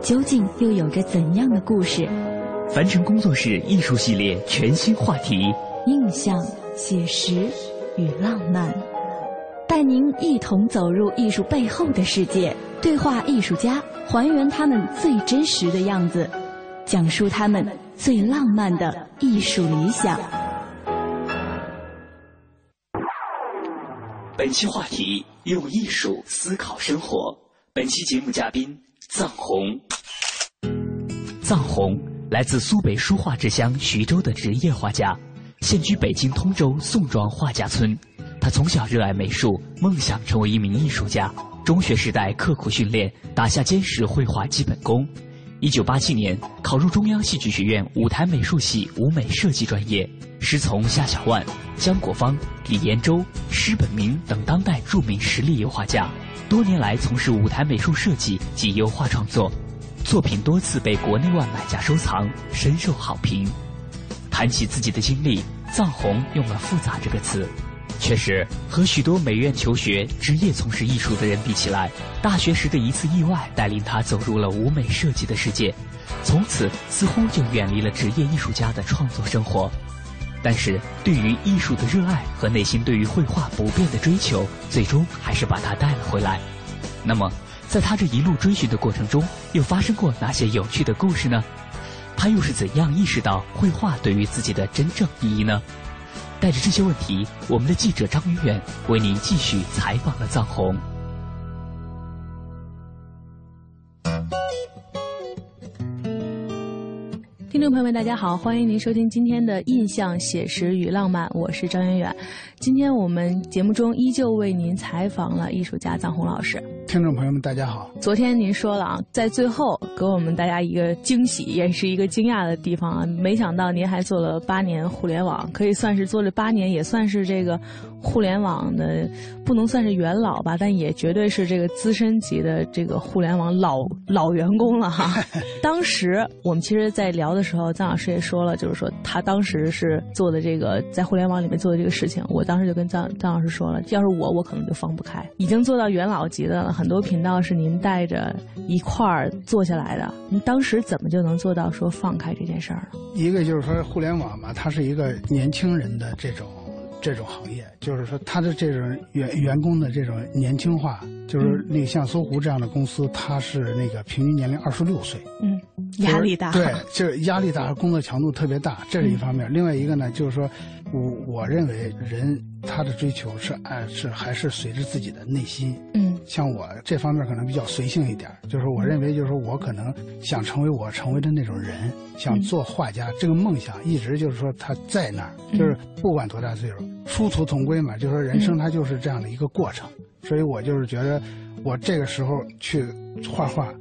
究竟又有着怎样的故事？凡尘工作室艺术系列全新话题：印象、写实与浪漫，带您一同走入艺术背后的世界，对话艺术家，还原他们最真实的样子。讲述他们最浪漫的艺术理想。本期话题：用艺术思考生活。本期节目嘉宾：藏红，藏红来自苏北书画之乡徐州的职业画家，现居北京通州宋庄画家村。他从小热爱美术，梦想成为一名艺术家。中学时代刻苦训练，打下坚实绘画基本功。一九八七年考入中央戏剧学院舞台美术系舞美设计专业，师从夏小万、姜国芳、李延洲、施本明等当代著名实力油画家。多年来从事舞台美术设计及油画创作，作品多次被国内外买家收藏，深受好评。谈起自己的经历，藏红用了“复杂”这个词。确实，和许多美院求学、职业从事艺术的人比起来，大学时的一次意外带领他走入了舞美设计的世界，从此似乎就远离了职业艺术家的创作生活。但是，对于艺术的热爱和内心对于绘画不变的追求，最终还是把他带了回来。那么，在他这一路追寻的过程中，又发生过哪些有趣的故事呢？他又是怎样意识到绘画对于自己的真正意义呢？带着这些问题，我们的记者张远远为您继续采访了藏红。听众朋友们，大家好，欢迎您收听今天的《印象写实与浪漫》，我是张远远。今天我们节目中依旧为您采访了艺术家臧洪老师。听众朋友们，大家好。昨天您说了啊，在最后给我们大家一个惊喜，也是一个惊讶的地方啊。没想到您还做了八年互联网，可以算是做了八年，也算是这个互联网的不能算是元老吧，但也绝对是这个资深级的这个互联网老老员工了哈。当时我们其实，在聊的时候，臧老师也说了，就是说他当时是做的这个在互联网里面做的这个事情，我当时就跟臧臧老师说了，要是我，我可能就放不开，已经做到元老级的了。很多频道是您带着一块儿做下来的，您当时怎么就能做到说放开这件事儿呢？一个就是说，互联网嘛，它是一个年轻人的这种这种行业，就是说，他的这种员员工的这种年轻化，就是那个像搜狐这样的公司，他是那个平均年龄二十六岁，压力大，对，就是压力大，工作强度特别大，这是一方面。另外一个呢，就是说，我我认为人他的追求是按是还是随着自己的内心，嗯。像我这方面可能比较随性一点，就是我认为，就是说我可能想成为我成为的那种人，想做画家，这个梦想一直就是说他在那儿，就是不管多大岁数，殊途同归嘛。就是说人生它就是这样的一个过程，所以我就是觉得我这个时候去画画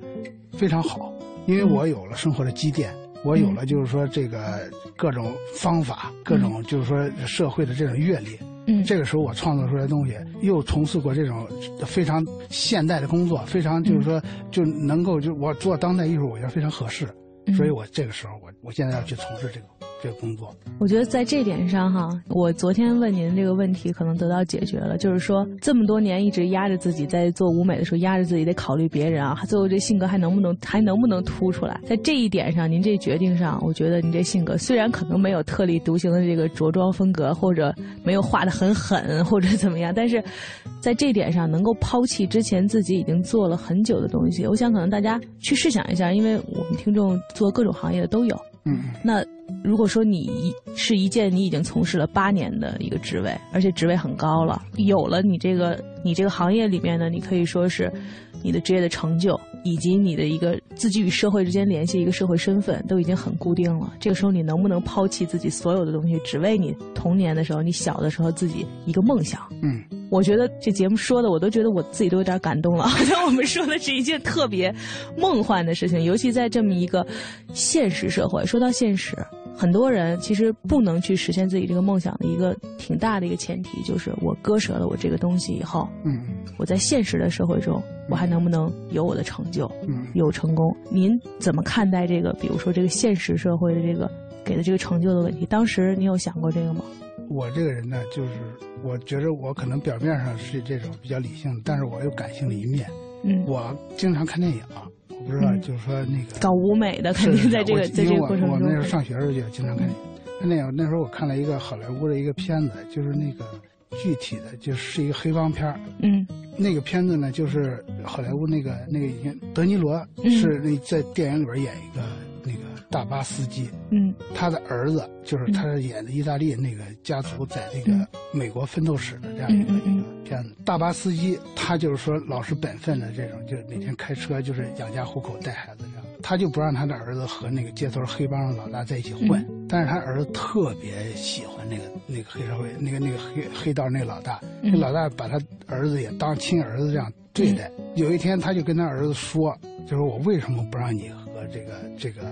非常好，因为我有了生活的积淀，我有了就是说这个各种方法，各种就是说社会的这种阅历。嗯，这个时候我创作出来的东西，又从事过这种非常现代的工作，非常就是说就能够就我做当代艺术，我觉得非常合适，所以我这个时候我我现在要去从事这个这工作。我觉得在这点上哈，我昨天问您这个问题可能得到解决了，就是说这么多年一直压着自己在做舞美的时候压着自己得考虑别人啊，最后这性格还能不能还能不能突出来？在这一点上，您这决定上，我觉得您这性格虽然可能没有特立独行的这个着装风格，或者没有画的很狠或者怎么样，但是在这点上能够抛弃之前自己已经做了很久的东西。我想可能大家去试想一下，因为我们听众做各种行业的都有。嗯，那如果说你是一件你已经从事了八年的一个职位，而且职位很高了，有了你这个你这个行业里面呢，你可以说是你的职业的成就，以及你的一个自己与社会之间联系一个社会身份都已经很固定了。这个时候你能不能抛弃自己所有的东西，只为你童年的时候、你小的时候自己一个梦想？嗯，我觉得这节目说的，我都觉得我自己都有点感动了。好 像我们说的是一件特别梦幻的事情，尤其在这么一个现实社会。说到现实，很多人其实不能去实现自己这个梦想的一个挺大的一个前提，就是我割舍了我这个东西以后，嗯，我在现实的社会中，我还能不能有我的成就，嗯，有成功？您怎么看待这个？比如说这个现实社会的这个给的这个成就的问题？当时你有想过这个吗？我这个人呢，就是我觉得我可能表面上是这种比较理性，但是我有感性的一面。嗯，我经常看电影，我不知道，就是说那个搞舞美的肯定在这个在这个过程中，我那时候上学的时候就经常看电影。看电影那时候我看了一个好莱坞的一个片子，就是那个具体的就是一个黑帮片嗯，那个片子呢，就是好莱坞那个那个德尼罗是那在电影里边演一个那个大巴司机。嗯，他的儿子就是他演的意大利那个家族在那个美国奋斗史的这样一个一个片子。大巴司机他就是说老实本分的这种，就是每天开车就是养家糊口带孩子这样。他就不让他的儿子和那个街头黑帮的老大在一起混，但是他儿子特别喜欢那个那个黑社会那个那个黑黑道那个老大，那老大把他儿子也当亲儿子这样对待。有一天他就跟他儿子说，就是我为什么不让你和这个这个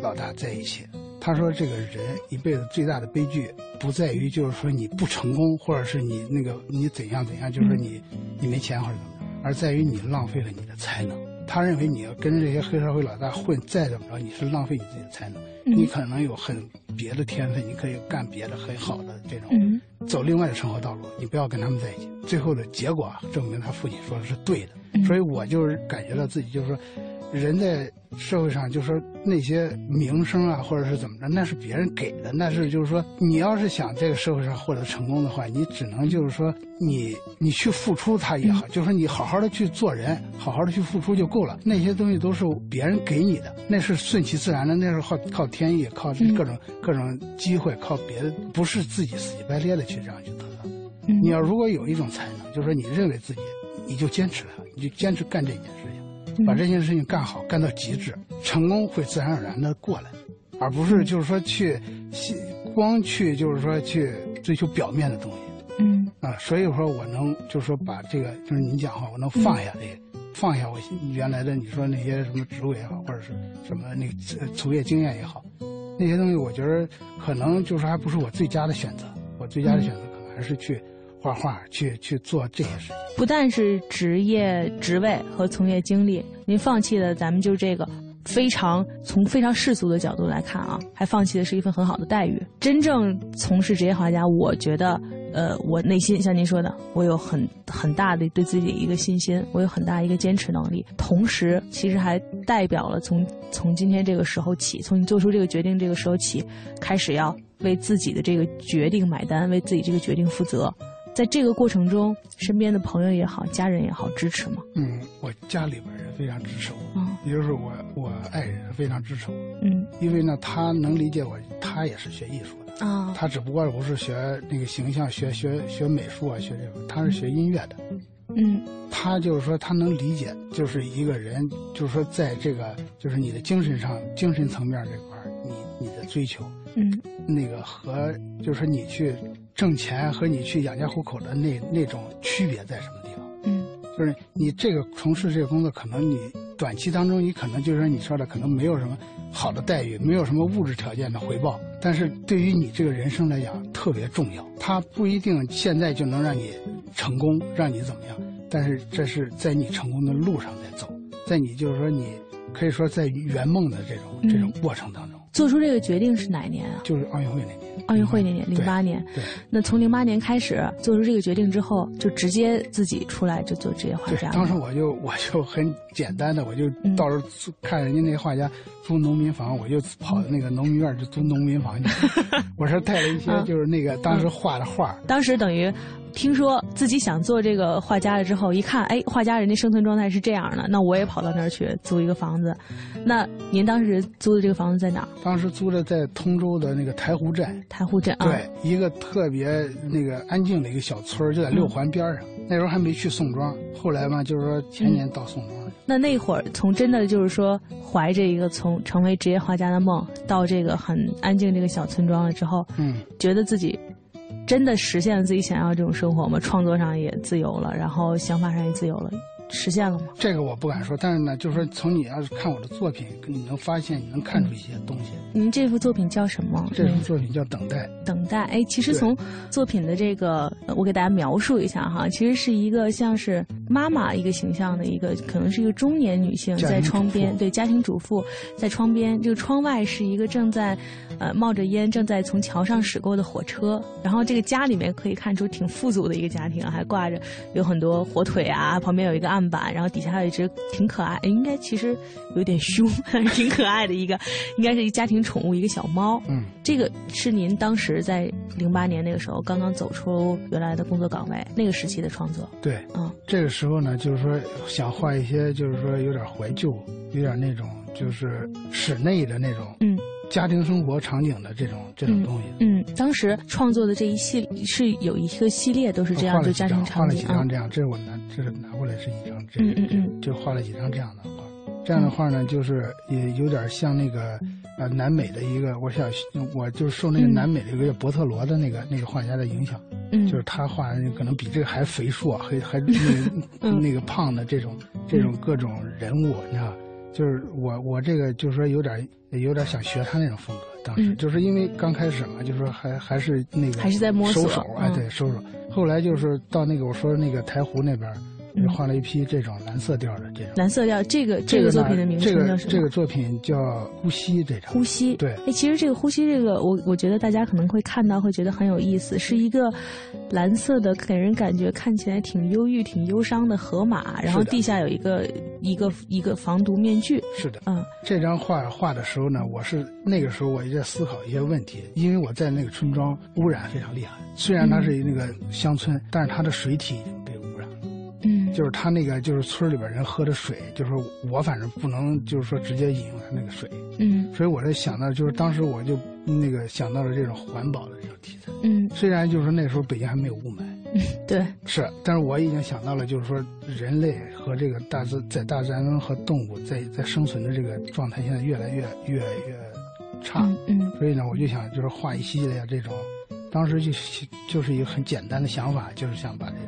老大在一起？他说这个人一辈子最大的悲剧不在于就是说你不成功，或者是你那个你怎样怎样，就是说你你没钱或者怎么着，而在于你浪费了你的才能。他认为你要跟这些黑社会老大混，再怎么着你是浪费你自己的才能。你可能有很别的天分，你可以干别的很好的这种，走另外的生活道路。你不要跟他们在一起。最后的结果证明他父亲说的是对的，所以我就是感觉到自己就是说，人在社会上就是说那些名声啊，或者是怎么着，那是别人给的，那是就是说你要是想这个社会上获得成功的话，你只能就是说你你去付出它也好，就是说你好好的去做人，好好的去付出就够了。那些东西都是别人给你的，那是顺其自然的，那是靠靠天意，靠各种各种机会，靠别的，不是自己死乞白咧的去这样去得到。你要如果有一种才能，就是说你认为自己，你就坚持它，你就坚持干这件事情，把这件事情干好，干到极致，成功会自然而然的过来，而不是就是说去，光去就是说去追求表面的东西。嗯啊，所以说我能就是说把这个就是您讲话，我能放下这个，放下我原来的你说那些什么职位也好，或者是什么那个从业经验也好，那些东西我觉得可能就是还不是我最佳的选择，我最佳的选择可能还是去。画画，去去做这些事情，不但是职业职位和从业经历，您放弃的咱们就这个非常从非常世俗的角度来看啊，还放弃的是一份很好的待遇。真正从事职业画家，我觉得，呃，我内心像您说的，我有很很大的对自己的一个信心，我有很大一个坚持能力，同时其实还代表了从从今天这个时候起，从你做出这个决定这个时候起，开始要为自己的这个决定买单，为自己这个决定负责。在这个过程中，身边的朋友也好，家人也好，支持吗？嗯，我家里边人非常支持我，嗯也就是我我爱人非常支持我。嗯，因为呢，他能理解我，他也是学艺术的啊，他只不过不是学那个形象，学学学美术啊，学这个，他是学音乐的。嗯，他就是说他能理解，就是一个人，就是说在这个就是你的精神上、精神层面这块你你的追求，嗯，那个和就是你去。挣钱和你去养家糊口的那那种区别在什么地方？嗯，就是你这个从事这个工作，可能你短期当中你可能就是你说的，可能没有什么好的待遇，没有什么物质条件的回报，但是对于你这个人生来讲特别重要。它不一定现在就能让你成功，让你怎么样，但是这是在你成功的路上在走，在你就是说你可以说在圆梦的这种这种过程当中。做出这个决定是哪一年啊？就是奥运会那年。奥运会那年，零八年。对。那从零八年开始做出这个决定之后，就直接自己出来就做职业画家。当时我就 我就很简单的，我就到时候看人家那画家租农民房，我就跑到那个农民院去租农民房去。我是带了一些就是那个当时画的画。当时等于。听说自己想做这个画家了之后，一看，哎，画家人家生存状态是这样的，那我也跑到那儿去租一个房子。那您当时租的这个房子在哪儿？当时租的在通州的那个台湖镇。台湖镇啊。对，一个特别那个安静的一个小村就在六环边上。那时候还没去宋庄，后来嘛，就是说前年到宋庄。那那会儿从真的就是说怀着一个从成为职业画家的梦，到这个很安静这个小村庄了之后，嗯，觉得自己。真的实现了自己想要这种生活吗？创作上也自由了，然后想法上也自由了。实现了吗？这个我不敢说，但是呢，就是说，从你要是看我的作品，你能发现，你能看出一些东西。您这幅作品叫什么？这幅作品叫《等待》。等待，哎，其实从作品的这个，我给大家描述一下哈，其实是一个像是妈妈一个形象的一个，可能是一个中年女性在窗边，对，家庭主妇在窗边，这个窗外是一个正在，呃，冒着烟正在从桥上驶过的火车，然后这个家里面可以看出挺富足的一个家庭，还挂着有很多火腿啊，旁边有一个。案板，然后底下还有一只挺可爱，应该其实有点凶，挺可爱的一个，应该是一家庭宠物，一个小猫。嗯，这个是您当时在零八年那个时候刚刚走出原来的工作岗位那个时期的创作。对，嗯，这个时候呢，就是说想画一些，就是说有点怀旧，有点那种就是室内的那种，嗯。家庭生活场景的这种这种东西，嗯，当时创作的这一系是有一个系列都是这样，就家庭场景，画了几张这样，这是我拿，这是拿过来是一张，这嗯嗯嗯，就画了几张这样的画，这样的画呢，就是也有点像那个呃南美的一个，我想我就受那个南美的一个伯特罗的那个那个画家的影响，嗯，就是他画可能比这个还肥硕，还还 那那个胖的这种这种各种人物，你知道。就是我我这个就是说有点有点想学他那种风格，当时就是因为刚开始嘛，就是说还还是那个还是在摸索，收手哎对收手，后来就是到那个我说那个台湖那边。就画了一批这种蓝色调的这种蓝色调，这个这个作品的名称叫什么？这个作品叫《呼吸》这张。呼吸，对。哎，其实这个呼吸，这个我我觉得大家可能会看到，会觉得很有意思，是一个蓝色的，给人感觉看起来挺忧郁、挺忧伤的河马，然后地下有一个一个一个防毒面具。是的，嗯。这张画画的时候呢，我是那个时候我也在思考一些问题，因为我在那个村庄污染非常厉害，虽然它是那个乡村，但是它的水体。嗯，就是他那个，就是村里边人喝的水，就是我反正不能，就是说直接饮用他那个水。嗯，所以我在想到，就是当时我就那个想到了这种环保的这种题材。嗯，虽然就是说那时候北京还没有雾霾。嗯，对。是，但是我已经想到了，就是说人类和这个大自在大自然中和动物在在生存的这个状态，现在越来越越越差。嗯。所以呢，我就想就是画一系列这种，当时就就是一个很简单的想法，就是想把这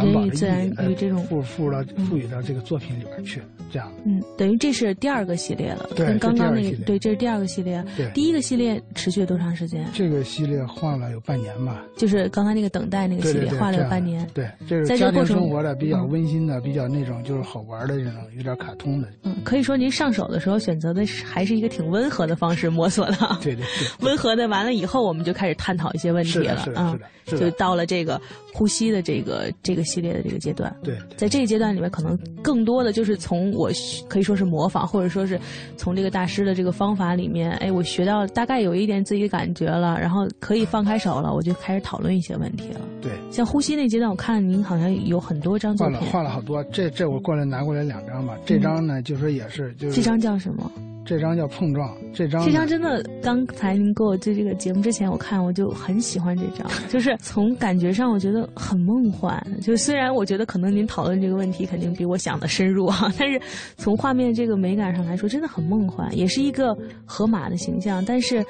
种。人与自然与这种赋赋到赋予到这个作品里边去，这样。嗯，等于这是第二个系列了，跟刚刚那个对，这是第二个系列。对，第一个系列持续了多长时间？这个系列画了有半年吧。就是刚才那个等待那个系列，画了有半年。对，这是家庭生活的比较温馨的，比较那种就是好玩的这种，有点卡通的。嗯，可以说您上手的时候选择的是还是一个挺温和的方式摸索的。对对对。温和的完了以后，我们就开始探讨一些问题了。是的，是的，是的。就到了这个呼吸的这个这个系列的这个阶段。对，在这个阶段里面，可能更多的就是从我可以说是模仿，或者说是从这个大师的这个方法里面，哎，我学到大概有一点自己的感觉了，然后可以放开手了，我就开始讨论一些问题了。对，像呼吸那阶段，我看您好像有很多张作品，画了画了好多。这这我过来拿过来两张吧，这张呢就说也是，就是这张叫什么？这张叫碰撞，这张这张真的，刚才您给我做这个节目之前，我看我就很喜欢这张，就是从感觉上我觉得很梦幻。就虽然我觉得可能您讨论这个问题肯定比我想的深入啊，但是从画面这个美感上来说，真的很梦幻，也是一个河马的形象，但是。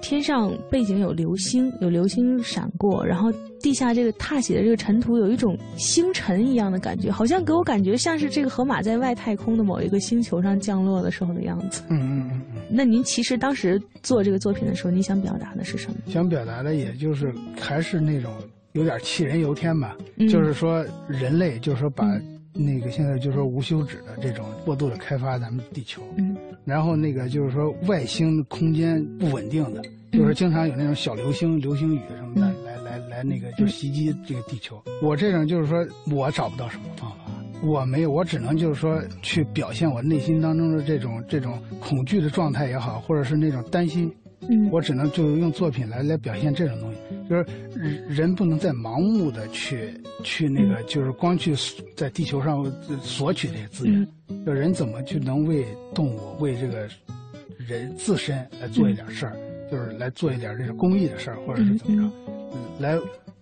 天上背景有流星，有流星闪过，然后地下这个踏写的这个尘土有一种星辰一样的感觉，好像给我感觉像是这个河马在外太空的某一个星球上降落的时候的样子。嗯嗯嗯嗯。那您其实当时做这个作品的时候，你想表达的是什么？想表达的也就是还是那种有点杞人忧天吧，就是说人类就是说把那个现在就是说无休止的这种过度的开发咱们地球，嗯，然后那个就是说外星空间不稳定的，就是经常有那种小流星、流星雨什么的来来来那个就袭击这个地球。我这种就是说我找不到什么方法。我没有，我只能就是说去表现我内心当中的这种这种恐惧的状态也好，或者是那种担心，嗯，我只能就用作品来来表现这种东西。就是人不能再盲目的去去那个，就是光去在地球上索取这些资源。就人怎么去能为动物、为这个人自身来做一点事儿，就是来做一点这个公益的事儿，或者是怎么着，来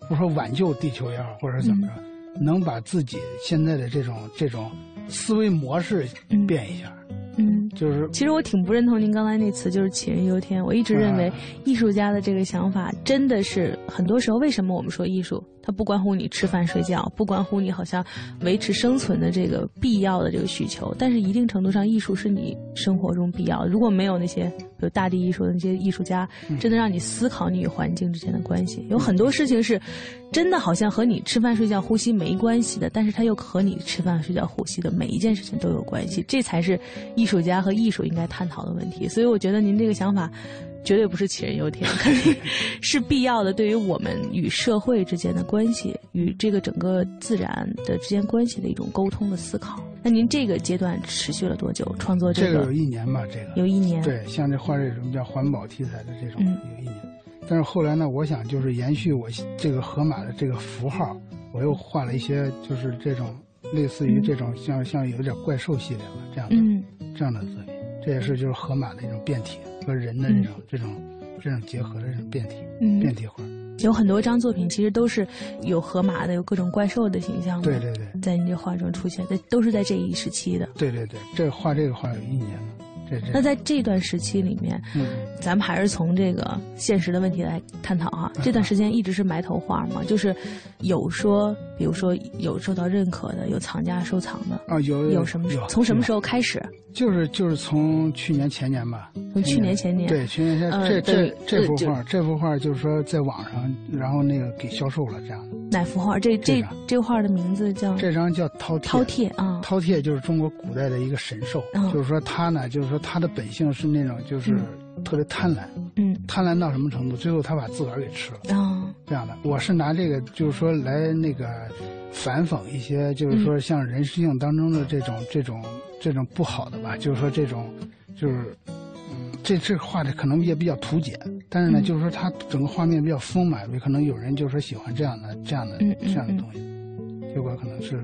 不说挽救地球也好，或者是怎么着。能把自己现在的这种这种思维模式变一下，嗯，就是。其实我挺不认同您刚才那词，就是杞人忧天。我一直认为，艺术家的这个想法真的是很多时候，为什么我们说艺术？它不关乎你吃饭睡觉，不关乎你好像维持生存的这个必要的这个需求，但是一定程度上，艺术是你生活中必要的。如果没有那些有大地艺术的那些艺术家，真的让你思考你与环境之间的关系，有很多事情是，真的好像和你吃饭睡觉呼吸没关系的，但是它又和你吃饭睡觉呼吸的每一件事情都有关系。这才是艺术家和艺术应该探讨的问题。所以我觉得您这个想法。绝对不是杞人忧天，肯定 是必要的。对于我们与社会之间的关系，与这个整个自然的之间关系的一种沟通的思考。那您这个阶段持续了多久？创作这个有一年吧，这个有一年。对，像这画这种叫环保题材的这种有一年。但是后来呢，我想就是延续我这个河马的这个符号，我又画了一些就是这种类似于这种像像有点怪兽系列吧这样的这样的作品。这也是就是河马的一种变体。和人的这种这种这种结合的这种变体变体画，有很多张作品其实都是有河马的，有各种怪兽的形象的。对对对，在你这画中出现，在都是在这一时期的。对对对，这画这个画有一年了。这这。那在这段时期里面，嗯，咱们还是从这个现实的问题来探讨哈。这段时间一直是埋头画嘛，就是有说，比如说有受到认可的，有藏家收藏的啊，有有什么？从什么时候开始？就是就是从去年前年吧，从去年前年对去年前这这这幅画这幅画就是说在网上，然后那个给销售了这样的。哪幅画？这这这画的名字叫？这张叫饕餮。饕餮啊，饕餮就是中国古代的一个神兽，就是说它呢，就是说它的本性是那种就是特别贪婪，嗯，贪婪到什么程度？最后他把自个儿给吃了啊，这样的。我是拿这个就是说来那个反讽一些，就是说像人性当中的这种这种。这种不好的吧，就是说这种，就是，嗯，这这画的可能也比较图简，但是呢，就是说它整个画面比较丰满，可能有人就是说喜欢这样的这样的这样的东西，结果可能是，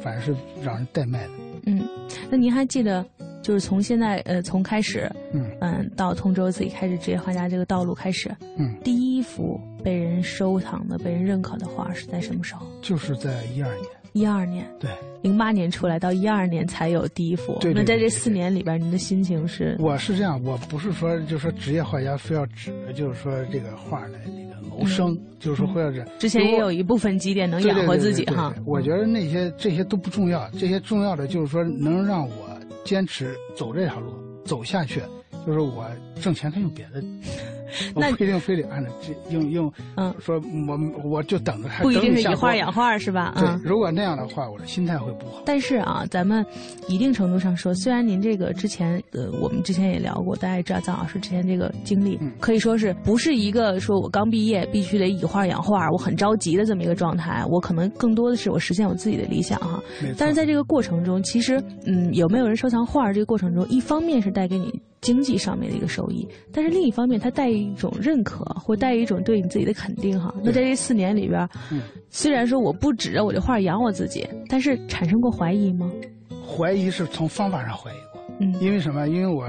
反正是让人代卖的。嗯，那您还记得，就是从现在呃从开始，嗯嗯到通州自己开始职业画家这个道路开始，嗯，第一幅被人收藏的、被人认可的画是在什么时候？就是在一二年。一二年，对，零八年出来，到一二年才有第一幅。对，那在这四年里边，您的心情是？我是这样，我不是说，就是说职业画家非要指着就是说这个画来那个谋生，就是说会要这。之前也有一部分积淀能养活自己哈。我觉得那些这些都不重要，这些重要的就是说能让我坚持走这条路走下去，就是我挣钱可以用别的。我不一定非得按照这用用，嗯，说我我就等着他。不一定是以画养画是吧？对，如果那样的话，我的心态会不好。但是啊，咱们一定程度上说，虽然您这个之前呃，我们之前也聊过，大家也知道张老师之前这个经历，可以说是不是一个说我刚毕业必须得以画养画，我很着急的这么一个状态。我可能更多的是我实现我自己的理想哈。但是在这个过程中，其实嗯，有没有人收藏画这个过程中，一方面是带给你。经济上面的一个收益，但是另一方面，它带一种认可，或带一种对你自己的肯定哈。那在这四年里边，虽然说我不指着我这画养我自己，但是产生过怀疑吗？怀疑是从方法上怀疑。嗯，因为什么？因为我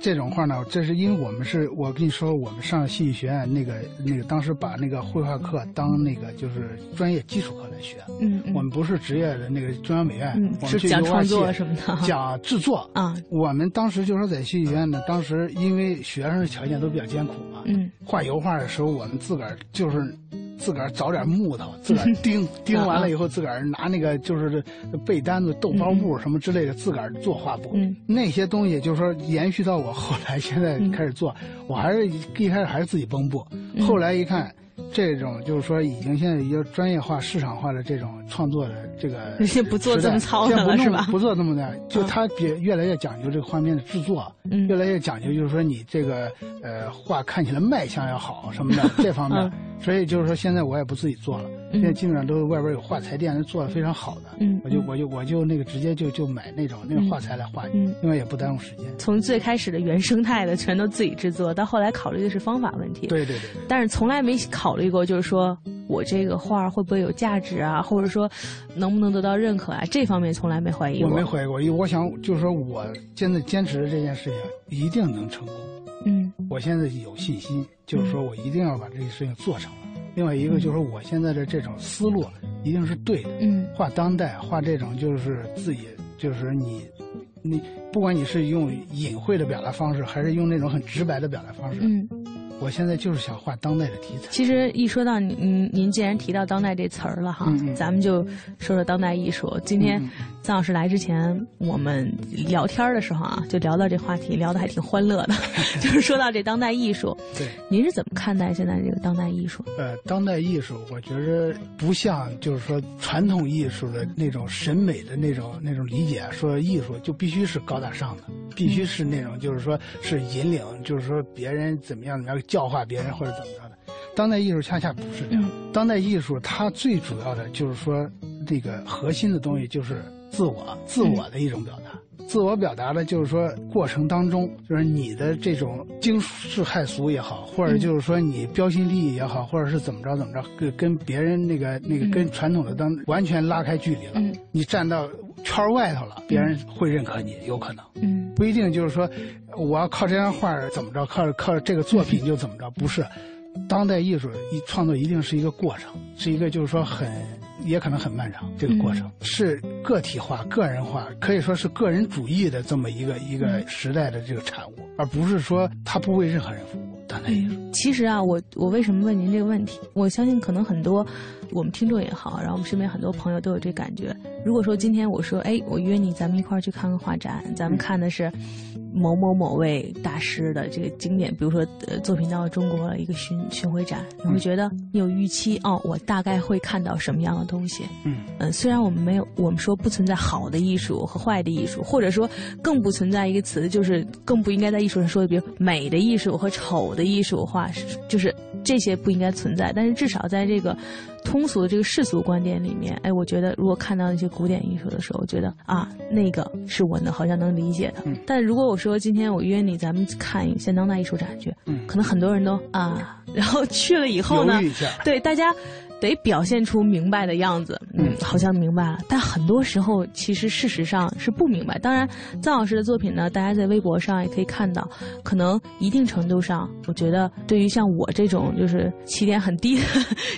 这种画呢，这是因为我们是我跟你说，我们上戏剧学院那个那个当时把那个绘画课当那个就是专业基础课来学。嗯我们不是职业的那个中央美院，我们是讲创作什么的，讲制作啊。我们当时就说在戏剧学院呢，当时因为学生的条件都比较艰苦嘛，嗯，画油画的时候，我们自个儿就是。自个儿找点木头，自个儿 钉钉完了以后，自个儿拿那个就是被单子、豆包布什么之类的，自个儿做画布。那些东西就是说延续到我后来现在开始做，我还是一开始还是自己绷布。后来一看，这种就是说已经现在已经专业化、市场化的这种创作的这个先不做这么糙的了，是吧？不做这么的，就它比越来越讲究这个画面的制作，嗯，越来越讲究，就是说你这个呃画看起来卖相要好什么的 这方面。所以就是说，现在我也不自己做了，现在基本上都是外边有画材店做的非常好的，嗯，我就我就我就那个直接就就买那种那个画材来画，嗯，因为也不耽误时间。从最开始的原生态的全都自己制作，到后来考虑的是方法问题，对对对，但是从来没考虑过，就是说我这个画会不会有价值啊，或者说能不能得到认可啊，这方面从来没怀疑过。我没怀疑过，因为我想就是说我现在坚持的这件事情一定能成功，嗯，我现在有信心，就是说我一定要把这个事情做成了。另外一个就是我现在的这种思路一定是对的，嗯，画当代，画这种就是自己，就是你，你不管你是用隐晦的表达方式，还是用那种很直白的表达方式，嗯。我现在就是想画当代的题材。其实一说到您，您既然提到当代这词儿了哈，咱们就说说当代艺术。今天臧老师来之前，我们聊天的时候啊，就聊到这话题，聊得还挺欢乐的，就是说到这当代艺术。对，您是怎么看待现在这个当代艺术？呃，当代艺术，我觉着不像就是说传统艺术的那种审美的那种那种理解，说艺术就必须是高大上的，必须是那种就是说是引领，就是说别人怎么样怎么样。教化别人或者怎么着的，当代艺术恰恰不是这样。当代艺术它最主要的就是说，这个核心的东西就是自我，自我的一种表达。自我表达的就是说，过程当中就是你的这种惊世骇俗也好，或者就是说你标新立异也好，或者是怎么着怎么着，跟跟别人那个那个跟传统的当完全拉开距离了。你站到圈外头了，别人会认可你，有可能。嗯，不一定就是说。我要靠这张画怎么着？靠靠这个作品就怎么着？不是，当代艺术一创作一定是一个过程，是一个就是说很也可能很漫长。这个过程是个体化、个人化，可以说是个人主义的这么一个一个时代的这个产物，而不是说他不为任何人服务。当代艺术，其实啊，我我为什么问您这个问题？我相信可能很多我们听众也好，然后我们身边很多朋友都有这感觉。如果说今天我说，哎，我约你，咱们一块儿去看个画展，咱们看的是。某某某位大师的这个经典，比如说呃作品到中国一个巡巡回展，你会觉得你有预期哦，我大概会看到什么样的东西？嗯嗯，虽然我们没有，我们说不存在好的艺术和坏的艺术，或者说更不存在一个词，就是更不应该在艺术上说的，比如美的艺术和丑的艺术化，就是这些不应该存在。但是至少在这个。通俗的这个世俗观点里面，哎，我觉得如果看到那些古典艺术的时候，我觉得啊，那个是我能好像能理解的。但如果我说今天我约你，咱们看现当代艺术展去，可能很多人都啊，然后去了以后呢，对大家。得表现出明白的样子，嗯，好像明白了，但很多时候其实事实上是不明白。当然，臧老师的作品呢，大家在微博上也可以看到，可能一定程度上，我觉得对于像我这种就是起点很低的，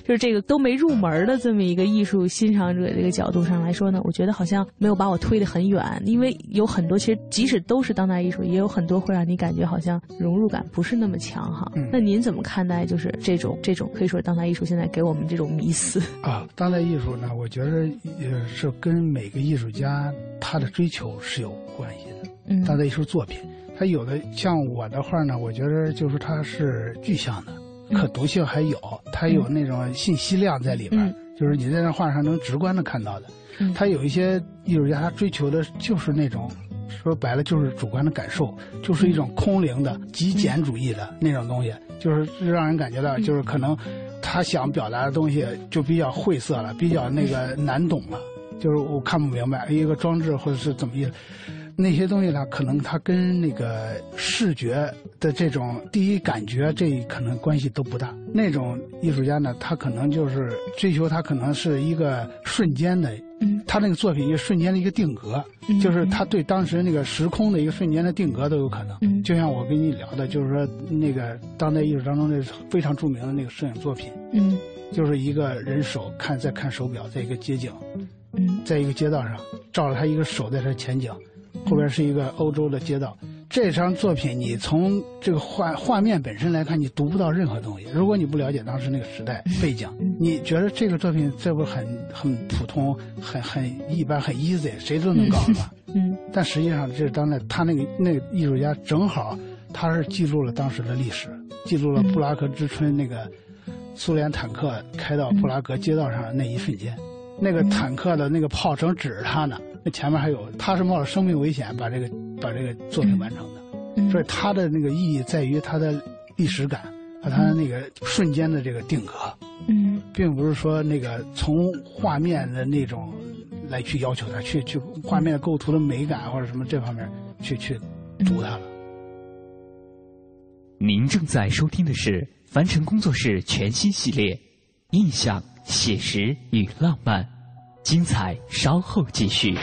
就是这个都没入门的这么一个艺术欣赏者这个角度上来说呢，我觉得好像没有把我推得很远，因为有很多其实即使都是当代艺术，也有很多会让你感觉好像融入感不是那么强哈。那您怎么看待就是这种这种可以说当代艺术现在给我们这种？迷思啊，当代艺术呢，我觉得也是跟每个艺术家他的追求是有关系的。嗯，当代艺术作品，他有的像我的画呢，我觉得就是它是具象的，可读性还有，它有那种信息量在里边，就是你在那画上能直观的看到的。嗯，他有一些艺术家，他追求的就是那种，说白了就是主观的感受，就是一种空灵的极简主义的那种东西，就是让人感觉到就是可能。他想表达的东西就比较晦涩了，比较那个难懂了，就是我看不明白一个装置或者是怎么意思，那些东西呢，可能它跟那个视觉的这种第一感觉这可能关系都不大。那种艺术家呢，他可能就是追求他可能是一个瞬间的。他那个作品一瞬间的一个定格，就是他对当时那个时空的一个瞬间的定格都有可能。就像我跟你聊的，就是说那个当代艺术当中的非常著名的那个摄影作品，嗯，就是一个人手看在看手表，在一个街景，嗯，在一个街道上照着他一个手在他前景，后边是一个欧洲的街道。这张作品，你从这个画画面本身来看，你读不到任何东西。如果你不了解当时那个时代背景，你觉得这个作品这不很很普通、很很一般、很 easy，谁都能搞吧？嗯。但实际上，这是当代他那个那个艺术家正好他是记录了当时的历史，记录了布拉格之春那个苏联坦克开到布拉格街道上的那一瞬间，那个坦克的那个炮声指着他呢，那前面还有，他是冒着生命危险把这个把这个作品完成的，所以他的那个意义在于他的历史感和他的那个瞬间的这个定格，嗯，并不是说那个从画面的那种来去要求他，去去画面构图的美感或者什么这方面去去读它了。您正在收听的是凡尘工作室全新系列《印象、写实与浪漫》，精彩稍后继续。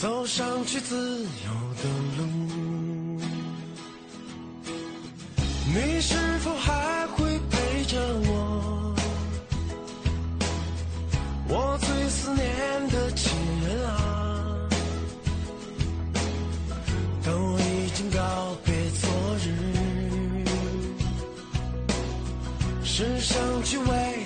走上去自由的路。你是否还会陪着我？我最思念的亲人啊，都已经告别昨日，是上去为。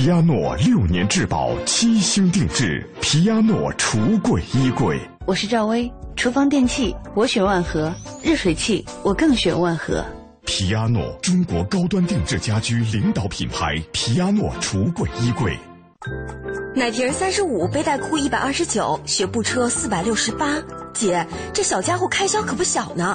皮亚诺六年质保，七星定制。皮亚诺橱柜衣柜。我是赵薇，厨房电器我选万和，热水器我更选万和。皮亚诺，中国高端定制家居领导品牌。皮亚诺橱柜衣柜。奶瓶三十五，背带裤一百二十九，学步车四百六十八。姐，这小家伙开销可不小呢。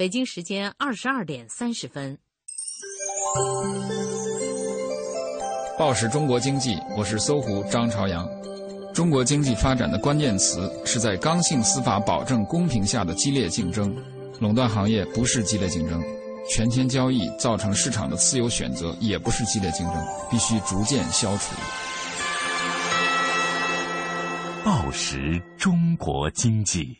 北京时间二十二点三十分。报时中国经济，我是搜狐张朝阳。中国经济发展的关键词是在刚性司法保证公平下的激烈竞争。垄断行业不是激烈竞争，权钱交易造成市场的自由选择也不是激烈竞争，必须逐渐消除。报时中国经济。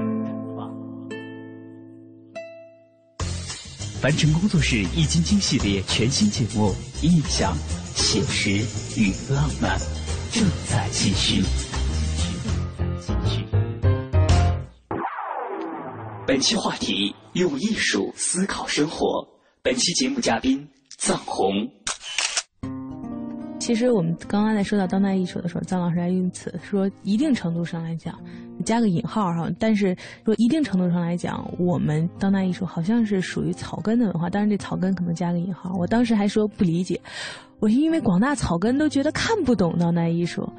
凡尘工作室《易筋经》系列全新节目《印象、写实与浪漫》正在继续。本期话题：用艺术思考生活。本期节目嘉宾：藏红。其实我们刚刚在说到当代艺术的时候，张老师还因此说，一定程度上来讲，加个引号哈。但是说一定程度上来讲，我们当代艺术好像是属于草根的文化，当然这草根可能加个引号。我当时还说不理解，我是因为广大草根都觉得看不懂当代艺术，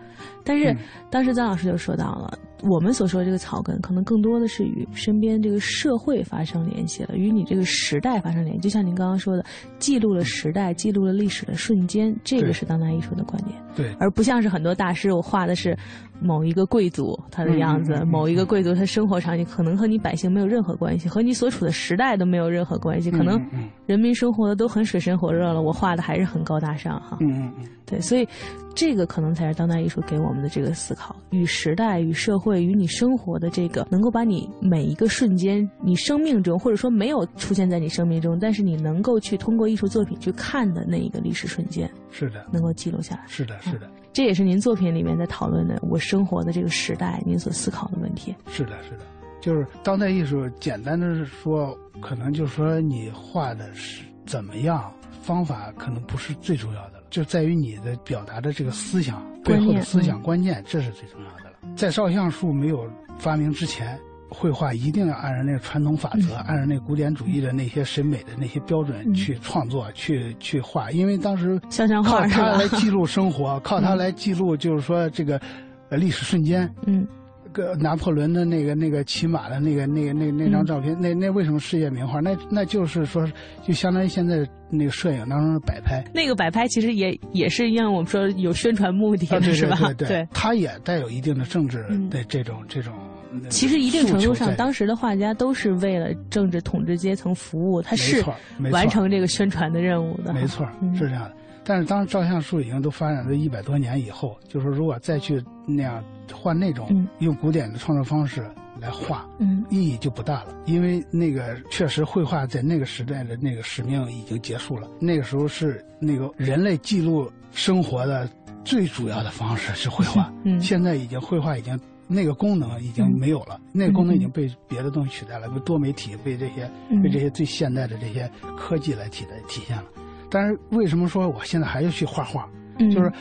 但是当时张老师就说到了。我们所说的这个草根，可能更多的是与身边这个社会发生联系了，与你这个时代发生联系。就像您刚刚说的，记录了时代，记录了历史的瞬间，这个是当代艺术的观点。对，而不像是很多大师，我画的是某一个贵族他的样子，某一个贵族他生活场景，可能和你百姓没有任何关系，和你所处的时代都没有任何关系。可能人民生活的都很水深火热了，我画的还是很高大上哈。嗯嗯嗯。对，所以这个可能才是当代艺术给我们的这个思考，与时代、与社会。与你生活的这个，能够把你每一个瞬间，你生命中或者说没有出现在你生命中，但是你能够去通过艺术作品去看的那一个历史瞬间，是的，能够记录下来。是的，是的，这也是您作品里面在讨论的我生活的这个时代，您所思考的问题。是的，是的，就是当代艺术，简单的说，可能就是说你画的是怎么样，方法可能不是最重要的了，就在于你的表达的这个思想背后的思想观念，这是最重要的了。在照相术没有发明之前，绘画一定要按照那个传统法则，按照那古典主义的那些审美的那些标准去创作、去去画。因为当时靠它来记录生活，靠它来记录，就是说这个呃历史瞬间。嗯。个拿破仑的那个那个骑马的那个那个那那张照片，那那为什么世界名画？那那就是说，就相当于现在那个摄影当中的摆拍。那个摆拍其实也也是一样，我们说有宣传目的，是吧？对对，它也带有一定的政治的这种这种。其实一定程度上，当时的画家都是为了政治统治阶层服务，他是完成这个宣传的任务的。没错，是这样的。但是当照相术已经都发展了一百多年以后，就是如果再去那样换那种用古典的创作方式来画，嗯，意义就不大了。因为那个确实绘画在那个时代的那个使命已经结束了。那个时候是那个人类记录生活的最主要的方式是绘画。嗯，现在已经绘画已经那个功能已经没有了，那个功能已经被别的东西取代了，被多媒体被这些被这些最现代的这些科技来体代体现了。但是为什么说我现在还要去画画？就是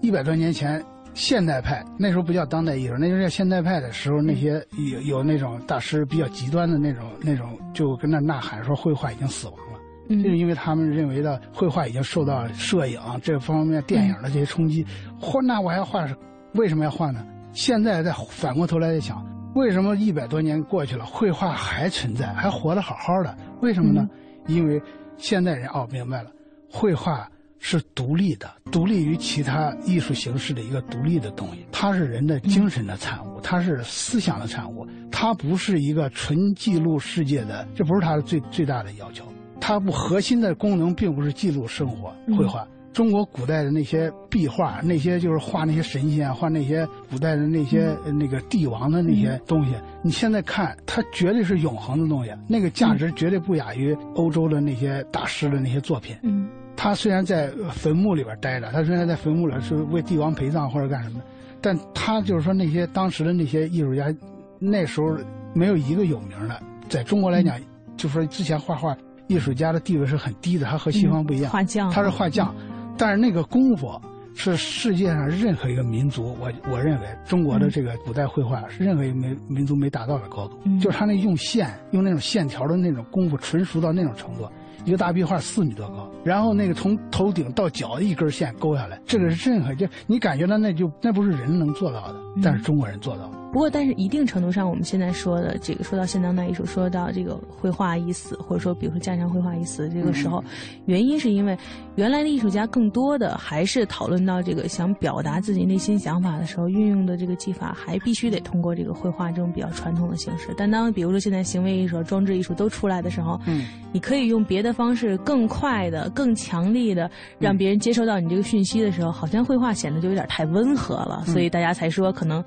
一百多年前现代派那时候不叫当代艺术，那时候叫现代派的时候，那些有有那种大师比较极端的那种那种，就跟那呐喊说绘画已经死亡了，就是因为他们认为的绘画已经受到摄影这方面电影的这些冲击。画那我还要画为什么要画呢？现在再反过头来再想，为什么一百多年过去了，绘画还存在，还活得好好的？为什么呢？因为现代人哦明白了。绘画是独立的，独立于其他艺术形式的一个独立的东西。它是人的精神的产物，它是思想的产物，它不是一个纯记录世界的，这不是它的最最大的要求。它不核心的功能并不是记录生活。绘画，中国古代的那些壁画，那些就是画那些神仙，画那些古代的那些那个帝王的那些东西，你现在看，它绝对是永恒的东西，那个价值绝对不亚于欧洲的那些大师的那些作品。嗯。他虽然在坟墓里边待着，他虽然在坟墓里是为帝王陪葬或者干什么，但他就是说那些当时的那些艺术家，那时候没有一个有名的。在中国来讲，就说之前画画艺术家的地位是很低的，他和西方不一样，画匠，他是画匠，但是那个功夫。是世界上任何一个民族，我我认为中国的这个古代绘画是任何一个民民族没达到的高度，就是他那用线用那种线条的那种功夫纯熟到那种程度。一个大壁画四米多高，然后那个从头顶到脚一根线勾下来，这个是任何就你感觉到那就那不是人能做到的，但是中国人做到。不过，但是一定程度上，我们现在说的这个说到现当代艺术，说到这个绘画已死，或者说比如说家常绘画已死这个时候，原因是因为原来的艺术家更多的还是讨论到这个想表达自己内心想法的时候，运用的这个技法还必须得通过这个绘画这种比较传统的形式。但当比如说现在行为艺术、装置艺术都出来的时候，嗯，你可以用别的。方式更快的、更强力的，让别人接收到你这个讯息的时候，好像绘画显得就有点太温和了，所以大家才说可能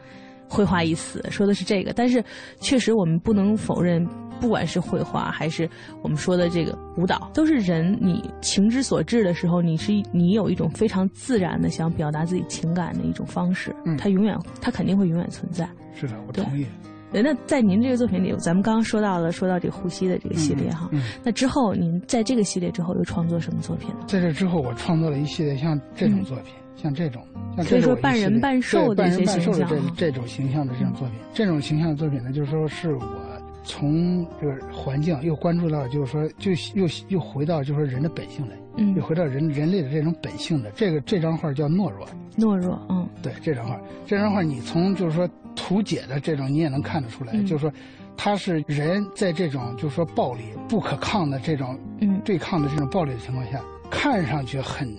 绘画已死，说的是这个。但是确实，我们不能否认，不管是绘画还是我们说的这个舞蹈，都是人你情之所至的时候，你是你有一种非常自然的想表达自己情感的一种方式，它永远，它肯定会永远存在。是的，我同意。那在您这个作品里，咱们刚刚说到了，说到这个呼吸的这个系列哈。那之后，您在这个系列之后又创作什么作品呢？在这之后，我创作了一系列像这种作品，像这种，像这种半人半兽的一些形象。这这种形象的这种作品，这种形象的作品呢，就是说是我从这个环境又关注到，就是说就又又回到就是说人的本性来，嗯，又回到人人类的这种本性的。这个这张画叫懦弱，懦弱，嗯，对，这张画，这张画你从就是说。图解的这种你也能看得出来，就是说，他是人在这种就是说暴力不可抗的这种对抗的这种暴力的情况下，看上去很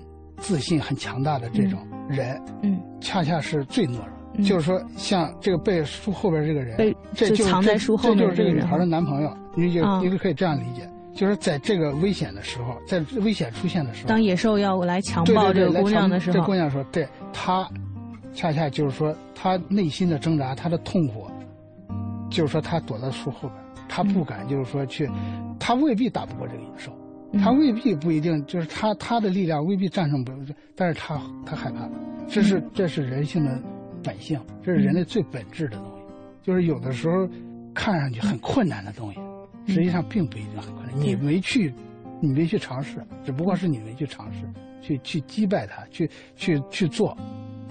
自信、很强大的这种人，嗯，恰恰是最懦弱。就是说，像这个背书后边这个人，这就藏在书后面这就是这个女孩的男朋友，你就你就可以这样理解，就是在这个危险的时候，在危险出现的时候，当野兽要来强暴这个姑娘的时候，这姑娘说，对她。恰恰就是说，她内心的挣扎，她的痛苦，就是说她躲在树后边，她不敢，就是说去，她未必打不过这个野兽，他未必不一定，就是他他的力量未必战胜不了，但是他他害怕，这是这是人性的本性，这是人类最本质的东西，就是有的时候看上去很困难的东西，实际上并不一定很困难，你没去，你没去尝试，只不过是你没去尝试，去去击败他，去去去做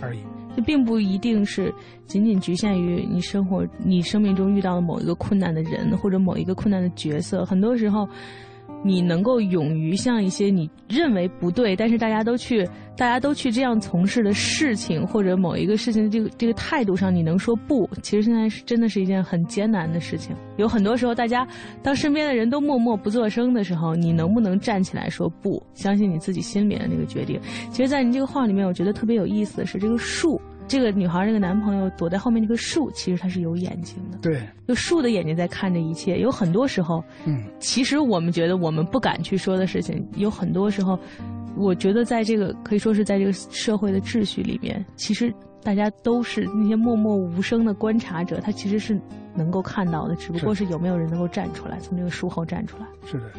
而已。这并不一定是仅仅局限于你生活、你生命中遇到的某一个困难的人或者某一个困难的角色。很多时候，你能够勇于像一些你认为不对，但是大家都去。大家都去这样从事的事情，或者某一个事情这个这个态度上，你能说不？其实现在是真的是一件很艰难的事情。有很多时候，大家当身边的人都默默不作声的时候，你能不能站起来说不？相信你自己心里的那个决定。其实，在你这个话里面，我觉得特别有意思的是，这个树，这个女孩这个男朋友躲在后面那棵树，其实他是有眼睛的。对，就树的眼睛在看着一切。有很多时候，嗯，其实我们觉得我们不敢去说的事情，有很多时候。我觉得，在这个可以说是在这个社会的秩序里面，其实大家都是那些默默无声的观察者，他其实是能够看到的，只不过是有没有人能够站出来，从这个树后站出来。是的，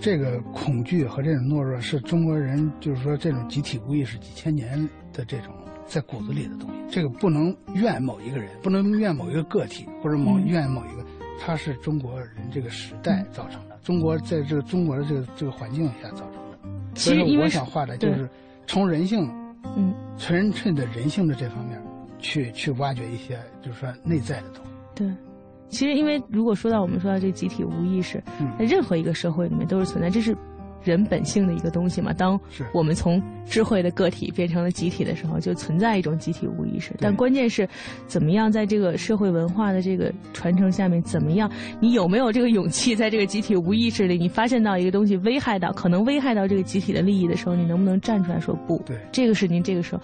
这个恐惧和这种懦弱是中国人，就是说这种集体无意识几千年的这种在骨子里的东西。这个不能怨某一个人，不能怨某一个个体，或者某怨某一个，他是中国人这个时代造成的，中国在这个中国的这个这个环境下造成的。其实，我想画的就是从人性，嗯，纯粹的人性的这方面，去去挖掘一些，就是说内在的东西。对，其实因为如果说到我们说到这个集体无意识，在任何一个社会里面都是存在，这是。人本性的一个东西嘛，当我们从智慧的个体变成了集体的时候，就存在一种集体无意识。但关键是，怎么样在这个社会文化的这个传承下面，怎么样，你有没有这个勇气，在这个集体无意识里，你发现到一个东西危害到，可能危害到这个集体的利益的时候，你能不能站出来说不？对，这个是您这个时候，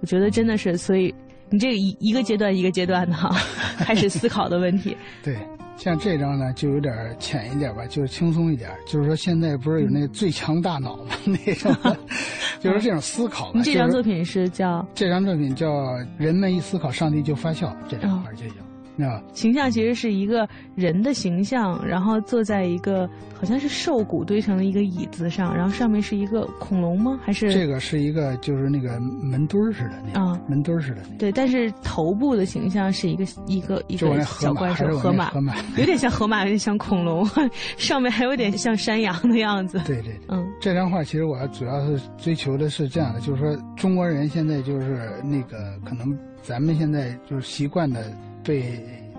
我觉得真的是，所以你这个一一个阶段一个阶段的哈，开始思考的问题。对。像这张呢，就有点浅一点吧，就轻松一点。就是说，现在不是有那最强大脑吗？那种，就是这种思考。这张作品是叫？这张作品叫《人们一思考，上帝就发笑》。这两块就叫。啊，形象其实是一个人的形象，然后坐在一个好像是兽骨堆成的一个椅子上，然后上面是一个恐龙吗？还是这个是一个就是那个门墩儿似的那啊，门墩儿似的那个。对，但是头部的形象是一个一个一个小怪兽，河马，河马有点像河马，有点像恐龙，上面还有点像山羊的样子。对对，嗯，这张画其实我主要是追求的是这样的，就是说中国人现在就是那个可能咱们现在就是习惯的。被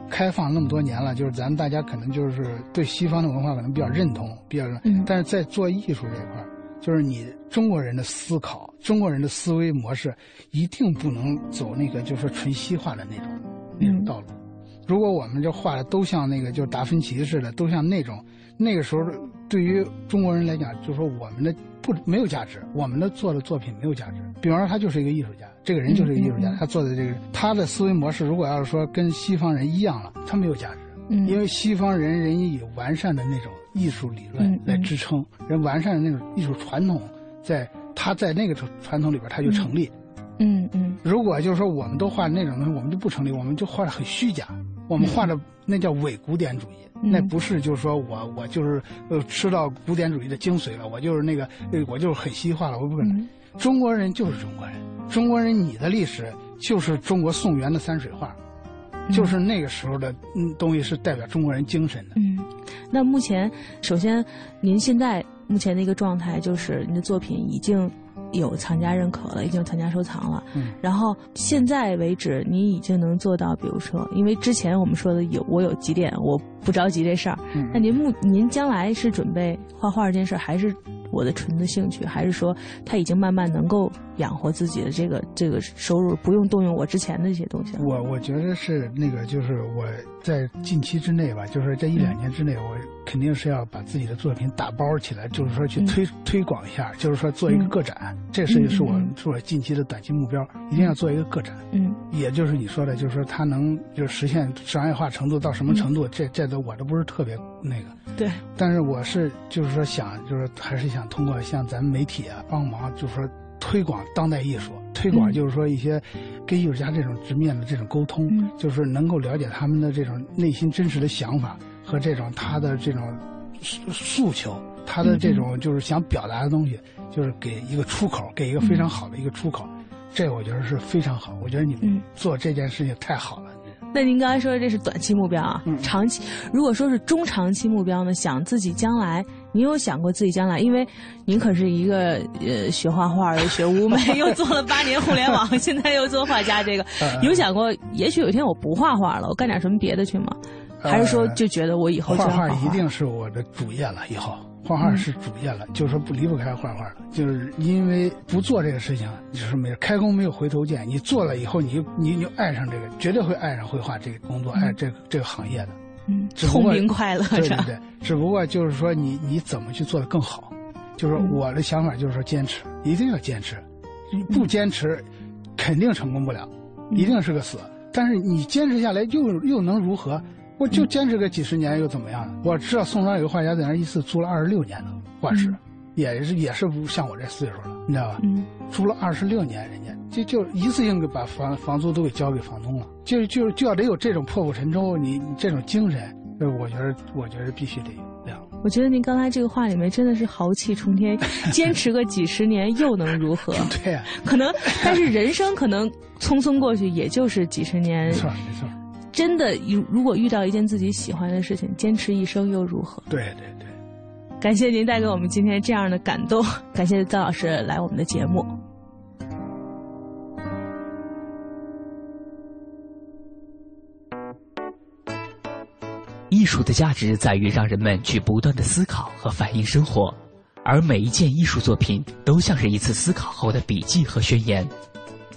开放那么多年了，就是咱们大家可能就是对西方的文化可能比较认同，比较，但是在做艺术这一块就是你中国人的思考，中国人的思维模式一定不能走那个就是说纯西化的那种那种道路。如果我们这画的都像那个就是达芬奇似的，都像那种，那个时候对于中国人来讲，就是说我们的不没有价值，我们的做的作品没有价值。比方说，他就是一个艺术家。这个人就是个艺术家，他做的这个，他的思维模式，如果要是说跟西方人一样了，他没有价值。嗯，因为西方人人以完善的那种艺术理论来支撑，人完善的那种艺术传统，在他在那个传统里边他就成立。嗯嗯。如果就是说我们都画那种东西，我们就不成立，我们就画的很虚假，我们画的那叫伪古典主义，那不是就是说我我就是呃吃到古典主义的精髓了，我就是那个我就是很西化了，我不可能。中国人就是中国人。中国人，你的历史就是中国宋元的山水画，就是那个时候的嗯东西是代表中国人精神的。嗯，那目前，首先，您现在目前的一个状态就是您的作品已经有藏家认可了，已经有藏家收藏了。嗯。然后现在为止，您已经能做到，比如说，因为之前我们说的有我有几点，我不着急这事儿。嗯。那您目您将来是准备画画这件事儿，还是？我的纯的兴趣，还是说他已经慢慢能够养活自己的这个这个收入，不用动用我之前的一些东西。我我觉得是那个，就是我在近期之内吧，就是这一两年之内，我肯定是要把自己的作品打包起来，就是说去推推广一下，就是说做一个个展。这是是我是我近期的短期目标，一定要做一个个展。嗯，也就是你说的，就是说它能就实现商业化程度到什么程度，这这都我都不是特别那个。对。但是我是就是说想，就是还是想。通过像咱们媒体啊帮忙，就是说推广当代艺术，推广就是说一些跟艺术家这种直面的这种沟通，就是能够了解他们的这种内心真实的想法和这种他的这种诉求，他的这种就是想表达的东西，就是给一个出口，给一个非常好的一个出口，这我觉得是非常好。我觉得你们做这件事情太好了。那您刚才说的这是短期目标啊，长期如果说是中长期目标呢，想自己将来。你有想过自己将来？因为您可是一个呃学画画又学舞美，又做了八年互联网，现在又做画家。这个有想过，也许有一天我不画画了，我干点什么别的去吗？还是说就觉得我以后画画一定是我的主业了？以后画画是主业了，就是说不离不开画画了。就是因为不做这个事情，就是没开弓没有回头箭。你做了以后，你你就爱上这个，绝对会爱上绘画这个工作，爱这个这个行业的。嗯，聪明快乐，对对对，只不过就是说你你怎么去做的更好，就是我的想法就是说坚持，一定要坚持，不坚持，肯定成功不了，一定是个死。但是你坚持下来又又能如何？我就坚持个几十年又怎么样？我知道宋庄有个画家在那一次租了二十六年的画室，也是也是不像我这岁数了，你知道吧？嗯，租了二十六年，人家就就一次性给把房房租都给交给房东了。就就就要得有这种破釜沉舟，你你这种精神，呃，我觉得我觉得必须得有。我觉得您刚才这个话里面真的是豪气冲天，坚持个几十年又能如何？对啊，可能，但是人生可能匆匆过去，也就是几十年。没错没错。真的，如如果遇到一件自己喜欢的事情，坚持一生又如何？对对对。感谢您带给我们今天这样的感动，感谢曾老师来我们的节目。艺术的价值在于让人们去不断的思考和反映生活，而每一件艺术作品都像是一次思考后的笔记和宣言。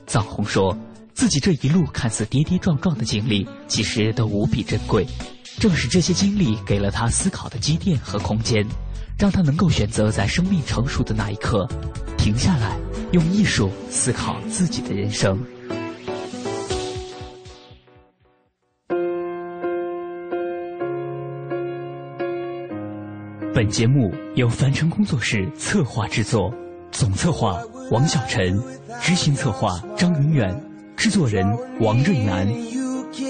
臧洪说自己这一路看似跌跌撞撞的经历，其实都无比珍贵。正是这些经历给了他思考的积淀和空间，让他能够选择在生命成熟的那一刻，停下来，用艺术思考自己的人生。本节目由凡尘工作室策划制作，总策划王小晨，执行策划张云远，制作人王瑞南。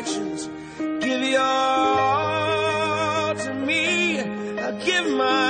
Imperfections. Give your all to me. I give my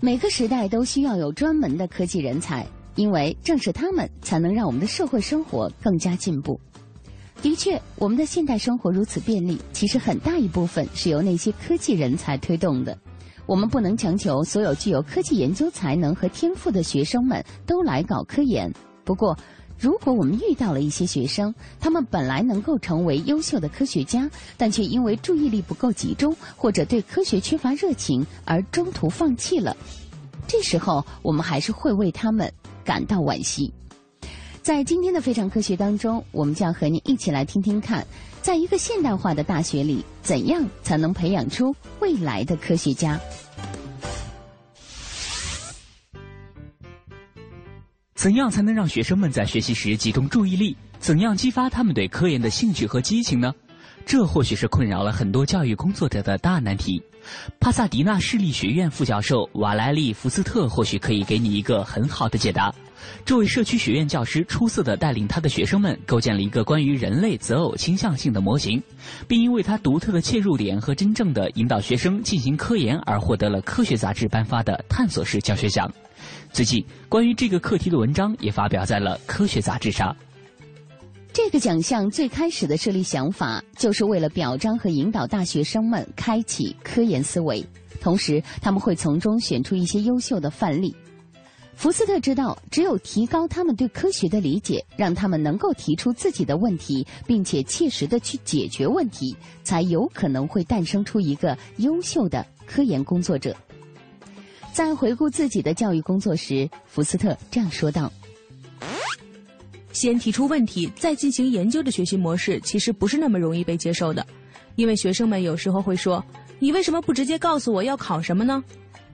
每个时代都需要有专门的科技人才，因为正是他们才能让我们的社会生活更加进步。的确，我们的现代生活如此便利，其实很大一部分是由那些科技人才推动的。我们不能强求所有具有科技研究才能和天赋的学生们都来搞科研。不过，如果我们遇到了一些学生，他们本来能够成为优秀的科学家，但却因为注意力不够集中或者对科学缺乏热情而中途放弃了，这时候我们还是会为他们感到惋惜。在今天的非常科学当中，我们将和你一起来听听看，在一个现代化的大学里，怎样才能培养出未来的科学家？怎样才能让学生们在学习时集中注意力？怎样激发他们对科研的兴趣和激情呢？这或许是困扰了很多教育工作者的大难题。帕萨迪纳市立学院副教授瓦莱利·福斯特或许可以给你一个很好的解答。这位社区学院教师出色地带领他的学生们构建了一个关于人类择偶倾向性的模型，并因为他独特的切入点和真正的引导学生进行科研而获得了科学杂志颁发的探索式教学奖。最近，关于这个课题的文章也发表在了科学杂志上。这个奖项最开始的设立想法，就是为了表彰和引导大学生们开启科研思维，同时他们会从中选出一些优秀的范例。福斯特知道，只有提高他们对科学的理解，让他们能够提出自己的问题，并且切实的去解决问题，才有可能会诞生出一个优秀的科研工作者。在回顾自己的教育工作时，福斯特这样说道。先提出问题，再进行研究的学习模式，其实不是那么容易被接受的，因为学生们有时候会说：“你为什么不直接告诉我要考什么呢？”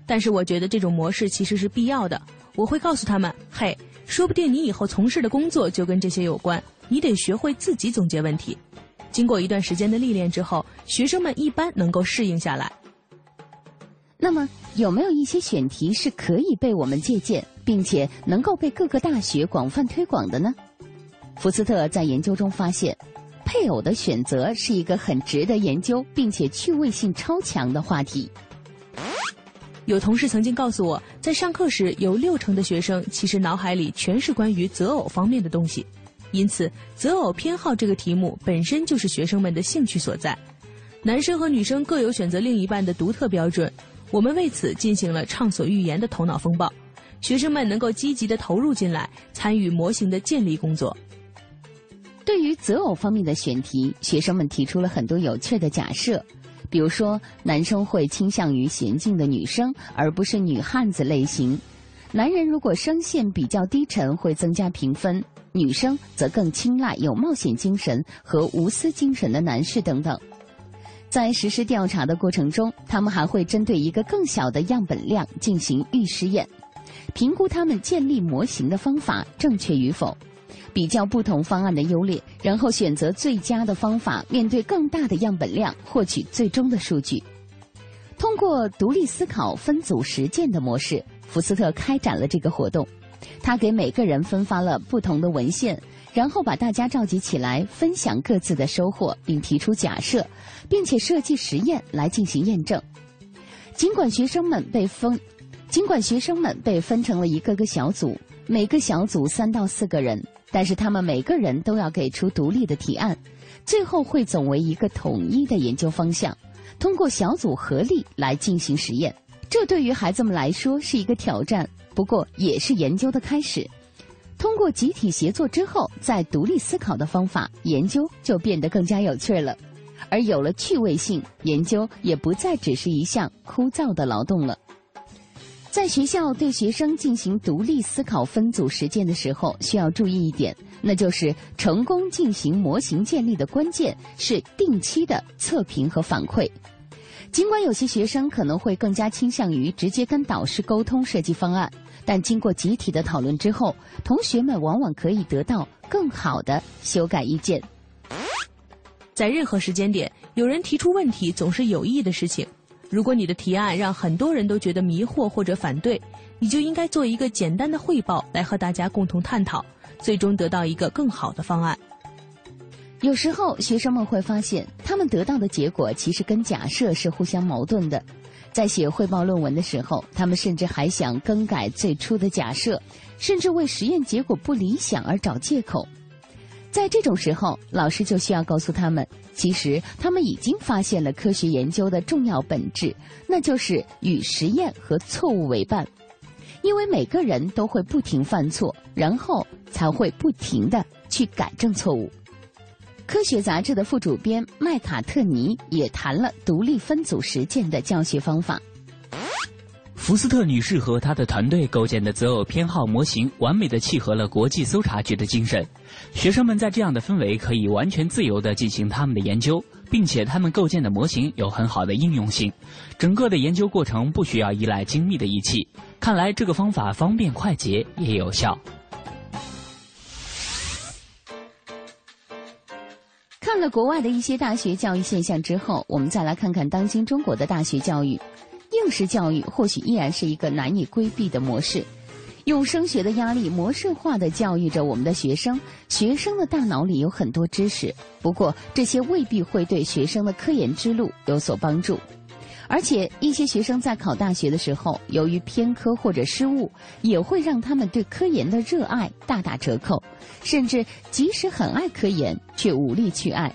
但是我觉得这种模式其实是必要的。我会告诉他们：“嘿，说不定你以后从事的工作就跟这些有关，你得学会自己总结问题。”经过一段时间的历练之后，学生们一般能够适应下来。那么，有没有一些选题是可以被我们借鉴，并且能够被各个大学广泛推广的呢？福斯特在研究中发现，配偶的选择是一个很值得研究并且趣味性超强的话题。有同事曾经告诉我，在上课时有六成的学生其实脑海里全是关于择偶方面的东西，因此择偶偏好这个题目本身就是学生们的兴趣所在。男生和女生各有选择另一半的独特标准，我们为此进行了畅所欲言的头脑风暴，学生们能够积极的投入进来，参与模型的建立工作。对于择偶方面的选题，学生们提出了很多有趣的假设。比如说，男生会倾向于娴静的女生，而不是女汉子类型；男人如果声线比较低沉，会增加评分；女生则更青睐有冒险精神和无私精神的男士等等。在实施调查的过程中，他们还会针对一个更小的样本量进行预试验，评估他们建立模型的方法正确与否。比较不同方案的优劣，然后选择最佳的方法，面对更大的样本量，获取最终的数据。通过独立思考、分组实践的模式，福斯特开展了这个活动。他给每个人分发了不同的文献，然后把大家召集起来，分享各自的收获，并提出假设，并且设计实验来进行验证。尽管学生们被分，尽管学生们被分成了一个个小组，每个小组三到四个人。但是他们每个人都要给出独立的提案，最后汇总为一个统一的研究方向，通过小组合力来进行实验。这对于孩子们来说是一个挑战，不过也是研究的开始。通过集体协作之后，再独立思考的方法，研究就变得更加有趣了。而有了趣味性，研究也不再只是一项枯燥的劳动了。在学校对学生进行独立思考分组实践的时候，需要注意一点，那就是成功进行模型建立的关键是定期的测评和反馈。尽管有些学生可能会更加倾向于直接跟导师沟通设计方案，但经过集体的讨论之后，同学们往往可以得到更好的修改意见。在任何时间点，有人提出问题总是有益的事情。如果你的提案让很多人都觉得迷惑或者反对，你就应该做一个简单的汇报来和大家共同探讨，最终得到一个更好的方案。有时候学生们会发现，他们得到的结果其实跟假设是互相矛盾的。在写汇报论文的时候，他们甚至还想更改最初的假设，甚至为实验结果不理想而找借口。在这种时候，老师就需要告诉他们，其实他们已经发现了科学研究的重要本质，那就是与实验和错误为伴。因为每个人都会不停犯错，然后才会不停的去改正错误。科学杂志的副主编麦卡特尼也谈了独立分组实践的教学方法。福斯特女士和她的团队构建的择偶偏好模型，完美的契合了国际搜查局的精神。学生们在这样的氛围可以完全自由地进行他们的研究，并且他们构建的模型有很好的应用性。整个的研究过程不需要依赖精密的仪器。看来这个方法方便快捷也有效。看了国外的一些大学教育现象之后，我们再来看看当今中国的大学教育。应试教育或许依然是一个难以规避的模式，用升学的压力模式化的教育着我们的学生。学生的大脑里有很多知识，不过这些未必会对学生的科研之路有所帮助。而且一些学生在考大学的时候，由于偏科或者失误，也会让他们对科研的热爱大打折扣，甚至即使很爱科研，却无力去爱。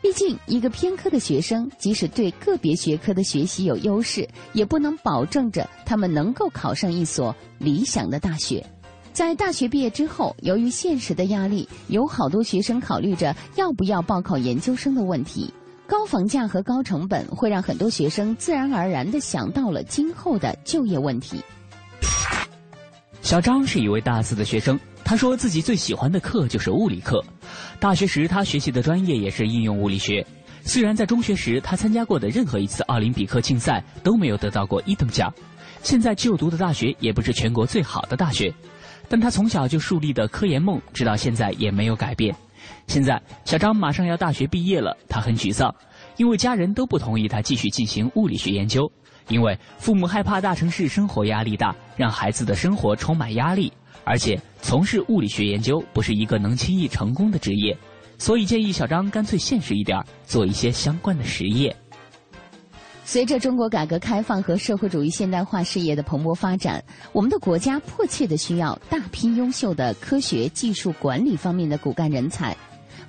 毕竟，一个偏科的学生，即使对个别学科的学习有优势，也不能保证着他们能够考上一所理想的大学。在大学毕业之后，由于现实的压力，有好多学生考虑着要不要报考研究生的问题。高房价和高成本会让很多学生自然而然地想到了今后的就业问题。小张是一位大四的学生，他说自己最喜欢的课就是物理课。大学时，他学习的专业也是应用物理学。虽然在中学时，他参加过的任何一次奥林匹克竞赛都没有得到过一等奖，现在就读的大学也不是全国最好的大学，但他从小就树立的科研梦，直到现在也没有改变。现在，小张马上要大学毕业了，他很沮丧，因为家人都不同意他继续进行物理学研究，因为父母害怕大城市生活压力大，让孩子的生活充满压力。而且从事物理学研究不是一个能轻易成功的职业，所以建议小张干脆现实一点，做一些相关的实验。随着中国改革开放和社会主义现代化事业的蓬勃发展，我们的国家迫切的需要大批优秀的科学技术管理方面的骨干人才。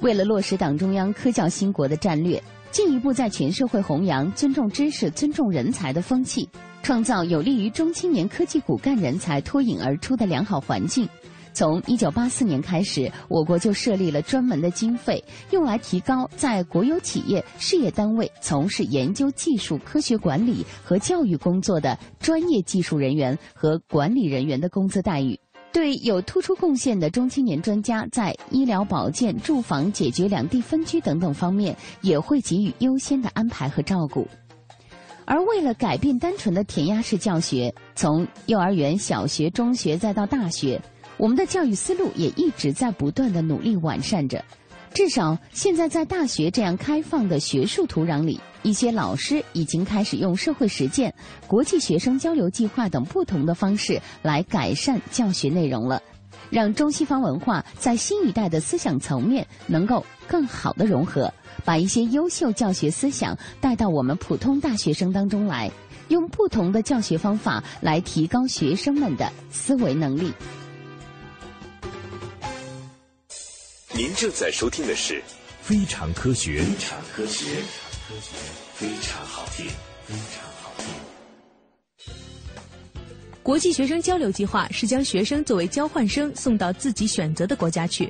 为了落实党中央科教兴国的战略，进一步在全社会弘扬尊重知识、尊重人才的风气，创造有利于中青年科技骨干人才脱颖而出的良好环境。从一九八四年开始，我国就设立了专门的经费，用来提高在国有企业、事业单位从事研究、技术、科学管理和教育工作的专业技术人员和管理人员的工资待遇。对有突出贡献的中青年专家，在医疗保健、住房解决两地分居等等方面，也会给予优先的安排和照顾。而为了改变单纯的填鸭式教学，从幼儿园、小学、中学再到大学。我们的教育思路也一直在不断的努力完善着，至少现在在大学这样开放的学术土壤里，一些老师已经开始用社会实践、国际学生交流计划等不同的方式来改善教学内容了，让中西方文化在新一代的思想层面能够更好的融合，把一些优秀教学思想带到我们普通大学生当中来，用不同的教学方法来提高学生们的思维能力。您正在收听的是《非常科学》，非常科学，科学非常好听，非常国际学生交流计划是将学生作为交换生送到自己选择的国家去，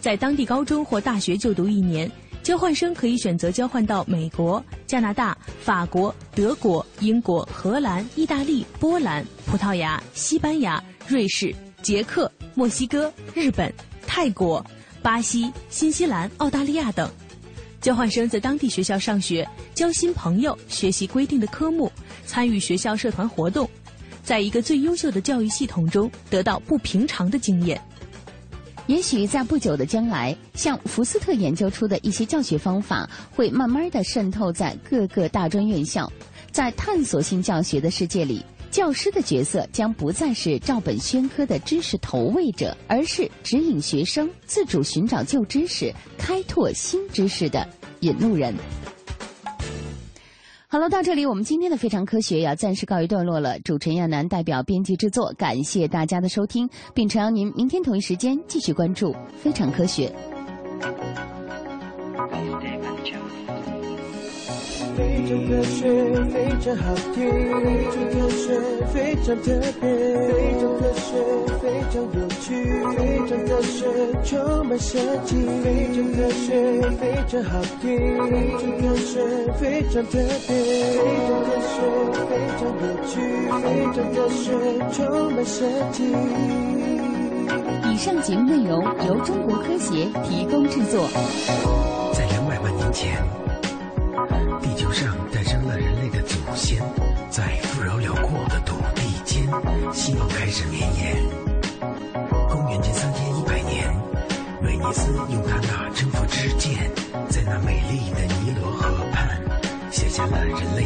在当地高中或大学就读一年。交换生可以选择交换到美国、加拿大、法国、德国、英国、荷兰、意大利、波兰、葡萄牙、西班牙、瑞士、捷克、墨西哥、日本、泰国。巴西、新西兰、澳大利亚等交换生在当地学校上学，交新朋友，学习规定的科目，参与学校社团活动，在一个最优秀的教育系统中得到不平常的经验。也许在不久的将来，像福斯特研究出的一些教学方法，会慢慢的渗透在各个大专院校，在探索性教学的世界里。教师的角色将不再是照本宣科的知识投喂者，而是指引学生自主寻找旧知识、开拓新知识的引路人。好了，到这里我们今天的非常科学要暂时告一段落了。主持人亚楠代表编辑制作，感谢大家的收听，并诚邀您明天同一时间继续关注非常科学。非常科学，非常好听，非常科学，非常特别，非常科学，非常有趣，科学，充满设计，非常科学，非常好听，非常科学，非常特别，非常科学，非常有趣，非常科学，充满设计。以上节目内容由中国科协提供制作。在两百万年前。地球上诞生了人类的祖先，在富饶辽阔的土地间，希望开始绵延。公元前三用他那征服之剑，在那美丽的尼罗河畔，写下了人类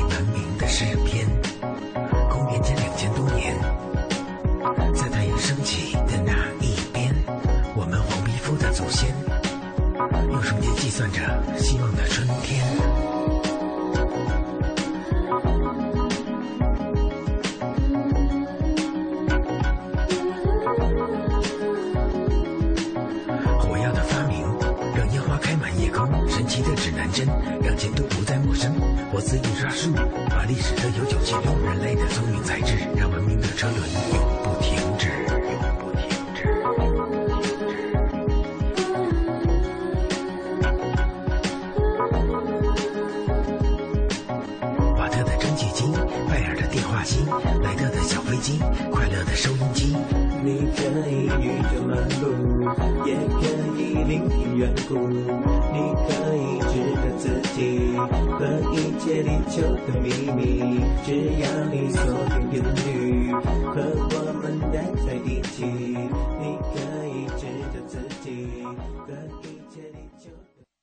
自印刷术，把历史的悠久记录。人类的聪明才智，让文明的车轮永不停止，永不停止。瓦特的蒸汽机，拜尔的电话机，莱特的小飞机，快乐的收音机。你可以宇宙漫步，也可以聆听远古。你可以和一切地球的秘密，只要你锁定频率和我们待在一起，你可以制造自己的。